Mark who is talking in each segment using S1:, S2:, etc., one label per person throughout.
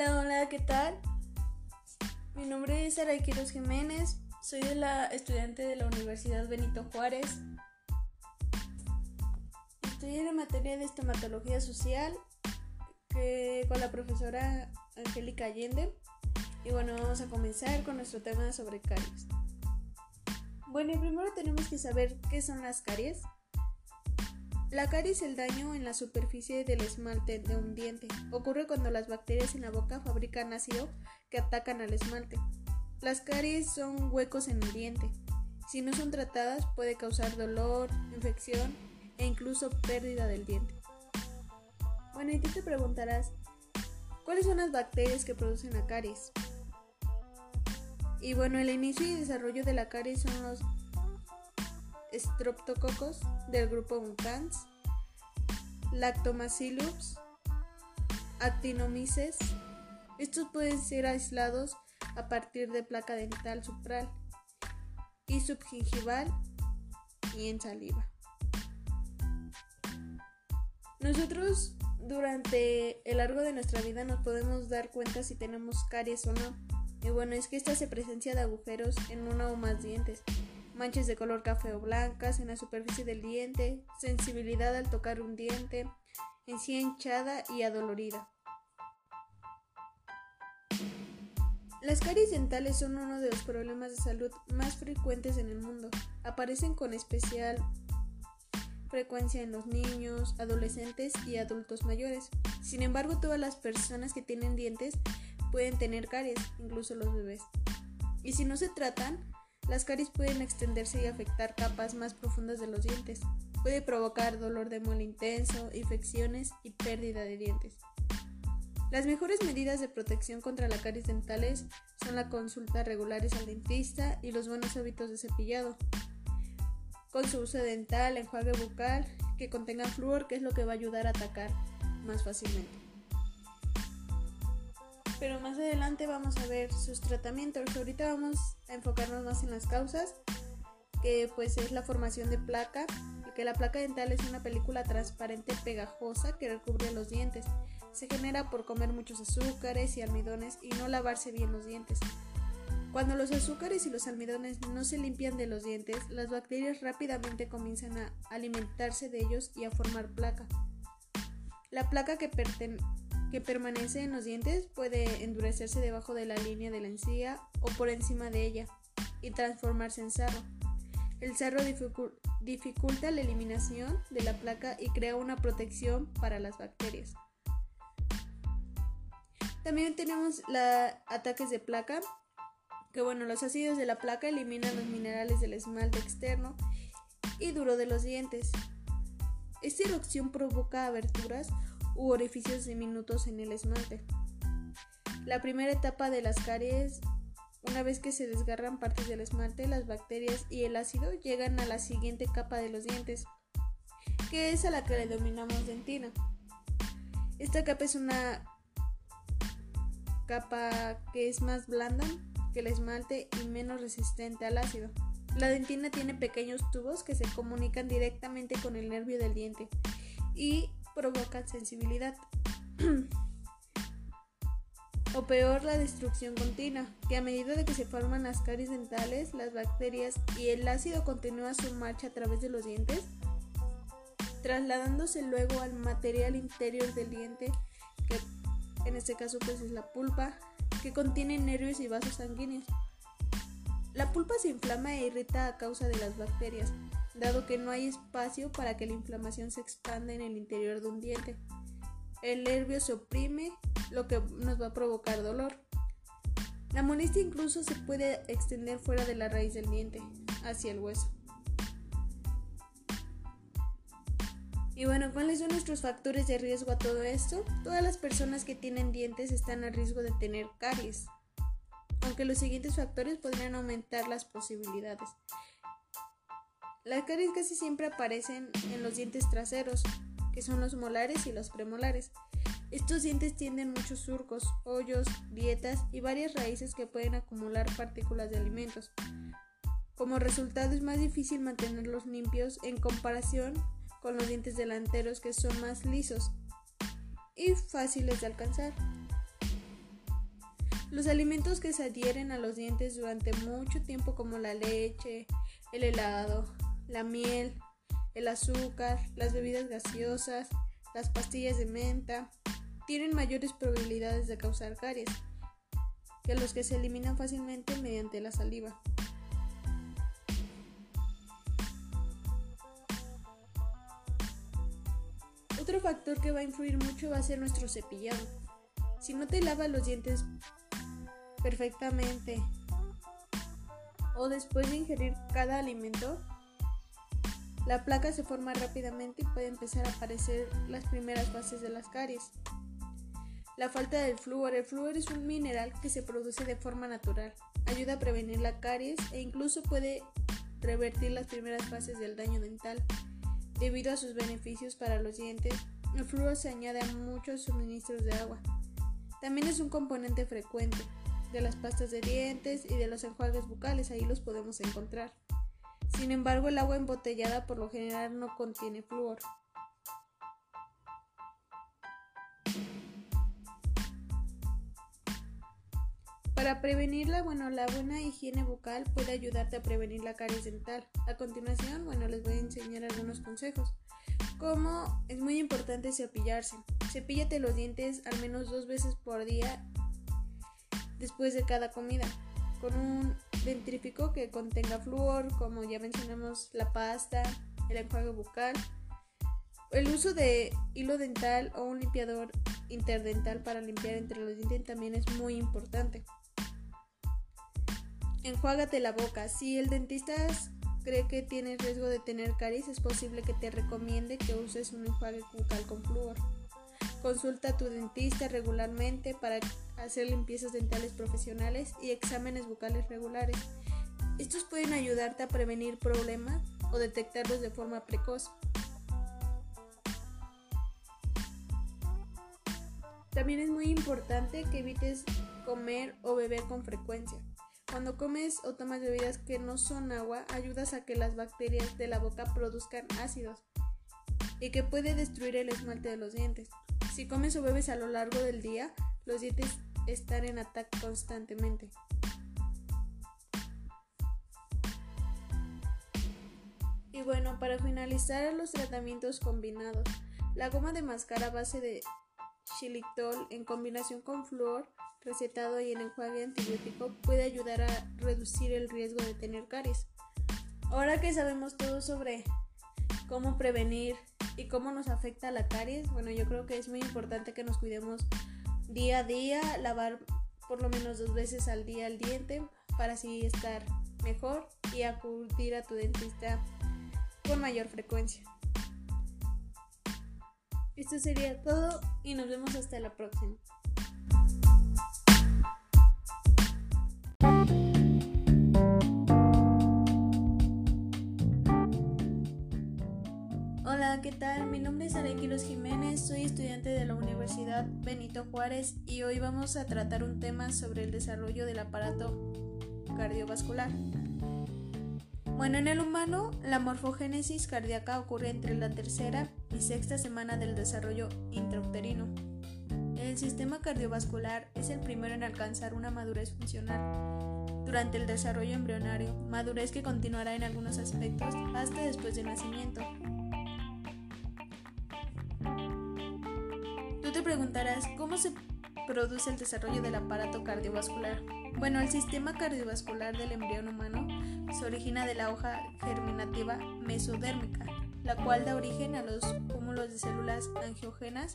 S1: Hola, hola, ¿qué tal? Mi nombre es Saray Quiroz Jiménez, soy de la estudiante de la Universidad Benito Juárez. En la materia de estomatología social con la profesora Angélica Allende. Y bueno, vamos a comenzar con nuestro tema sobre caries. Bueno, primero tenemos que saber qué son las caries. La caries es el daño en la superficie del esmalte de un diente. Ocurre cuando las bacterias en la boca fabrican ácido que atacan al esmalte. Las caries son huecos en el diente. Si no son tratadas puede causar dolor, infección e incluso pérdida del diente. Bueno, y tú te preguntarás, ¿cuáles son las bacterias que producen la caries? Y bueno, el inicio y desarrollo de la caries son los Streptococcus del grupo Uncans, Lactomacillus, Actinomyces. Estos pueden ser aislados a partir de placa dental supral y subgingival y en saliva. Nosotros durante el largo de nuestra vida nos podemos dar cuenta si tenemos caries o no. Y bueno, es que esta se presencia de agujeros en uno o más dientes manchas de color café o blancas en la superficie del diente, sensibilidad al tocar un diente, encía hinchada y adolorida. Las caries dentales son uno de los problemas de salud más frecuentes en el mundo. Aparecen con especial frecuencia en los niños, adolescentes y adultos mayores. Sin embargo, todas las personas que tienen dientes pueden tener caries, incluso los bebés. Y si no se tratan, las caries pueden extenderse y afectar capas más profundas de los dientes. Puede provocar dolor de muela intenso, infecciones y pérdida de dientes. Las mejores medidas de protección contra la caries dentales son la consulta regulares al dentista y los buenos hábitos de cepillado. Con su uso dental, enjuague bucal que contenga flúor, que es lo que va a ayudar a atacar más fácilmente pero más adelante vamos a ver sus tratamientos. Ahorita vamos a enfocarnos más en las causas, que pues es la formación de placa, y que la placa dental es una película transparente pegajosa que recubre los dientes. Se genera por comer muchos azúcares y almidones y no lavarse bien los dientes. Cuando los azúcares y los almidones no se limpian de los dientes, las bacterias rápidamente comienzan a alimentarse de ellos y a formar placa. La placa que que permanece en los dientes puede endurecerse debajo de la línea de la encía o por encima de ella y transformarse en sarro. El sarro dificulta la eliminación de la placa y crea una protección para las bacterias. También tenemos los ataques de placa, que bueno, los ácidos de la placa eliminan los minerales del esmalte externo y duro de los dientes. Esta erupción provoca aberturas u orificios diminutos en el esmalte. La primera etapa de las caries, una vez que se desgarran partes del esmalte, las bacterias y el ácido llegan a la siguiente capa de los dientes, que es a la que le denominamos dentina. Esta capa es una capa que es más blanda que el esmalte y menos resistente al ácido. La dentina tiene pequeños tubos que se comunican directamente con el nervio del diente y provocan sensibilidad. o peor, la destrucción continua, que a medida de que se forman las caries dentales, las bacterias y el ácido continúa su marcha a través de los dientes, trasladándose luego al material interior del diente, que en este caso pues es la pulpa, que contiene nervios y vasos sanguíneos. La pulpa se inflama e irrita a causa de las bacterias, dado que no hay espacio para que la inflamación se expanda en el interior de un diente. El nervio se oprime, lo que nos va a provocar dolor. La molestia incluso se puede extender fuera de la raíz del diente, hacia el hueso. Y bueno, ¿cuáles son nuestros factores de riesgo a todo esto? Todas las personas que tienen dientes están a riesgo de tener caries, aunque los siguientes factores podrían aumentar las posibilidades. Las caries casi siempre aparecen en los dientes traseros, que son los molares y los premolares. Estos dientes tienen muchos surcos, hoyos, grietas y varias raíces que pueden acumular partículas de alimentos. Como resultado es más difícil mantenerlos limpios en comparación con los dientes delanteros que son más lisos y fáciles de alcanzar. Los alimentos que se adhieren a los dientes durante mucho tiempo como la leche, el helado, la miel, el azúcar, las bebidas gaseosas, las pastillas de menta, tienen mayores probabilidades de causar caries que los que se eliminan fácilmente mediante la saliva. Otro factor que va a influir mucho va a ser nuestro cepillado. Si no te lavas los dientes perfectamente o después de ingerir cada alimento, la placa se forma rápidamente y puede empezar a aparecer las primeras fases de las caries. La falta del flúor. El flúor es un mineral que se produce de forma natural. Ayuda a prevenir la caries e incluso puede revertir las primeras fases del daño dental. Debido a sus beneficios para los dientes, el flúor se añade a muchos suministros de agua. También es un componente frecuente de las pastas de dientes y de los enjuagues bucales, ahí los podemos encontrar. Sin embargo, el agua embotellada por lo general no contiene flúor. Para prevenirla, bueno, la buena higiene bucal puede ayudarte a prevenir la caries dental. A continuación, bueno, les voy a enseñar algunos consejos. Como es muy importante cepillarse. Cepíllate los dientes al menos dos veces por día después de cada comida, con un dentrífico que contenga flúor, como ya mencionamos, la pasta, el enjuague bucal. El uso de hilo dental o un limpiador interdental para limpiar entre los dientes también es muy importante. Enjuágate la boca. Si el dentista cree que tienes riesgo de tener caries, es posible que te recomiende que uses un enjuague bucal con flúor. Consulta a tu dentista regularmente para hacer limpiezas dentales profesionales y exámenes bucales regulares. Estos pueden ayudarte a prevenir problemas o detectarlos de forma precoz. También es muy importante que evites comer o beber con frecuencia. Cuando comes o tomas bebidas que no son agua, ayudas a que las bacterias de la boca produzcan ácidos y que puede destruir el esmalte de los dientes. Si comes o bebes a lo largo del día, los dientes están en ataque constantemente. Y bueno, para finalizar los tratamientos combinados, la goma de mascar a base de xilitol en combinación con flúor recetado y en enjuague antibiótico puede ayudar a reducir el riesgo de tener caries. Ahora que sabemos todo sobre cómo prevenir y cómo nos afecta la caries, bueno, yo creo que es muy importante que nos cuidemos día a día, lavar por lo menos dos veces al día el diente para así estar mejor y acudir a tu dentista con mayor frecuencia. Esto sería todo y nos vemos hasta la próxima. Hola, ¿qué tal? Mi nombre es Arequilos Jiménez, soy estudiante de la Universidad Benito Juárez y hoy vamos a tratar un tema sobre el desarrollo del aparato cardiovascular. Bueno, en el humano, la morfogénesis cardíaca ocurre entre la tercera y sexta semana del desarrollo intrauterino. El sistema cardiovascular es el primero en alcanzar una madurez funcional durante el desarrollo embrionario, madurez que continuará en algunos aspectos hasta después del nacimiento. Cómo se produce el desarrollo del aparato cardiovascular. Bueno, el sistema cardiovascular del embrión humano se origina de la hoja germinativa mesodérmica, la cual da origen a los cúmulos de células angiógenas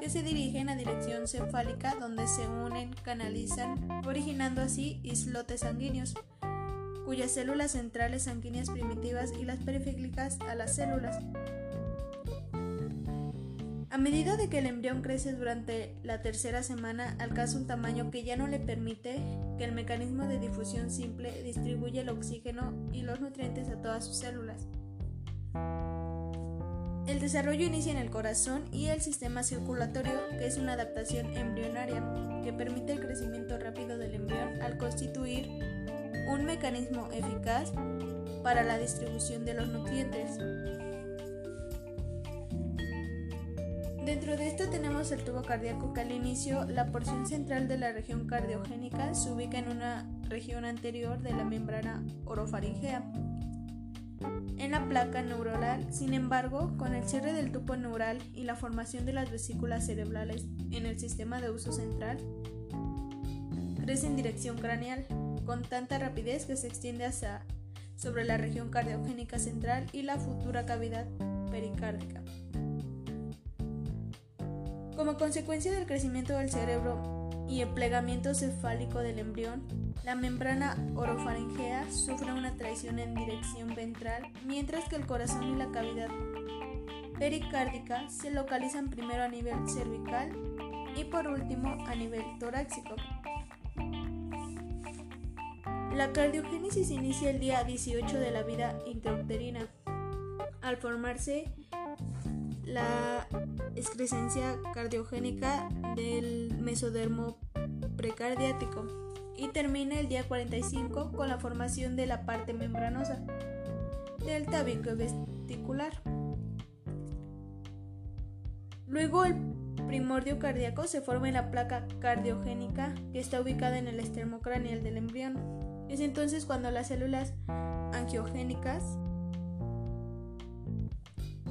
S1: que se dirigen a dirección cefálica donde se unen, canalizan, originando así islotes sanguíneos, cuyas células centrales sanguíneas primitivas y las periféricas a las células. A medida de que el embrión crece durante la tercera semana, alcanza un tamaño que ya no le permite que el mecanismo de difusión simple distribuya el oxígeno y los nutrientes a todas sus células. El desarrollo inicia en el corazón y el sistema circulatorio, que es una adaptación embrionaria que permite el crecimiento rápido del embrión al constituir un mecanismo eficaz para la distribución de los nutrientes. Dentro de esto tenemos el tubo cardíaco que al inicio la porción central de la región cardiogénica se ubica en una región anterior de la membrana orofaringea en la placa neuronal. Sin embargo, con el cierre del tubo neural y la formación de las vesículas cerebrales en el sistema de uso central, crece en dirección craneal con tanta rapidez que se extiende hacia sobre la región cardiogénica central y la futura cavidad pericárdica. Como consecuencia del crecimiento del cerebro y el plegamiento cefálico del embrión, la membrana orofaringea sufre una traición en dirección ventral, mientras que el corazón y la cavidad pericárdica se localizan primero a nivel cervical y por último a nivel torácico. La cardiogénesis inicia el día 18 de la vida intrauterina, al formarse la excrescencia cardiogénica del mesodermo precardiático y termina el día 45 con la formación de la parte membranosa del tabique vesticular. Luego el primordio cardíaco se forma en la placa cardiogénica que está ubicada en el extremo craneal del embrión. Es entonces cuando las células angiogénicas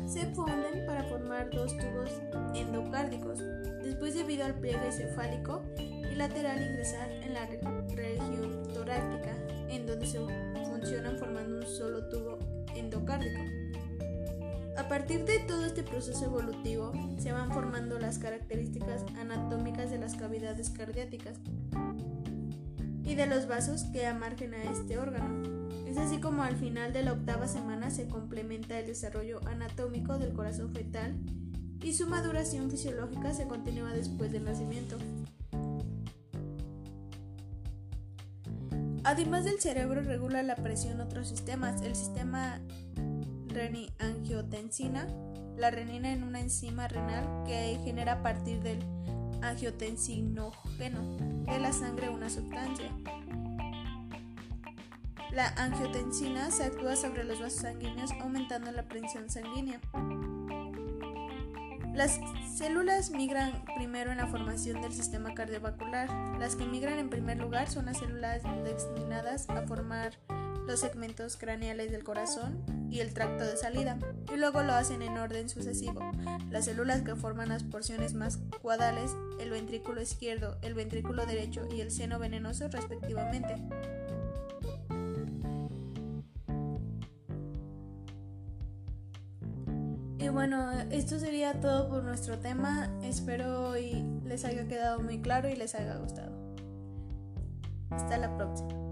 S1: se funden para formar dos tubos endocárdicos, después debido al pliegue cefálico y lateral ingresar en la región torácica, en donde se funcionan formando un solo tubo endocárdico. A partir de todo este proceso evolutivo se van formando las características anatómicas de las cavidades cardiáticas y de los vasos que amargen a este órgano. Es así como al final de la octava semana se complementa el desarrollo anatómico del corazón fetal y su maduración fisiológica se continúa después del nacimiento. Además del cerebro regula la presión otros sistemas, el sistema reni-angiotensina, la renina en una enzima renal que genera a partir del angiotensinógeno de la sangre una sustancia. La angiotensina se actúa sobre los vasos sanguíneos aumentando la presión sanguínea. Las células migran primero en la formación del sistema cardiovascular. Las que migran en primer lugar son las células destinadas a formar los segmentos craneales del corazón y el tracto de salida, y luego lo hacen en orden sucesivo. Las células que forman las porciones más cuadales, el ventrículo izquierdo, el ventrículo derecho y el seno venenoso respectivamente. Bueno, esto sería todo por nuestro tema. Espero y les haya quedado muy claro y les haya gustado. Hasta la próxima.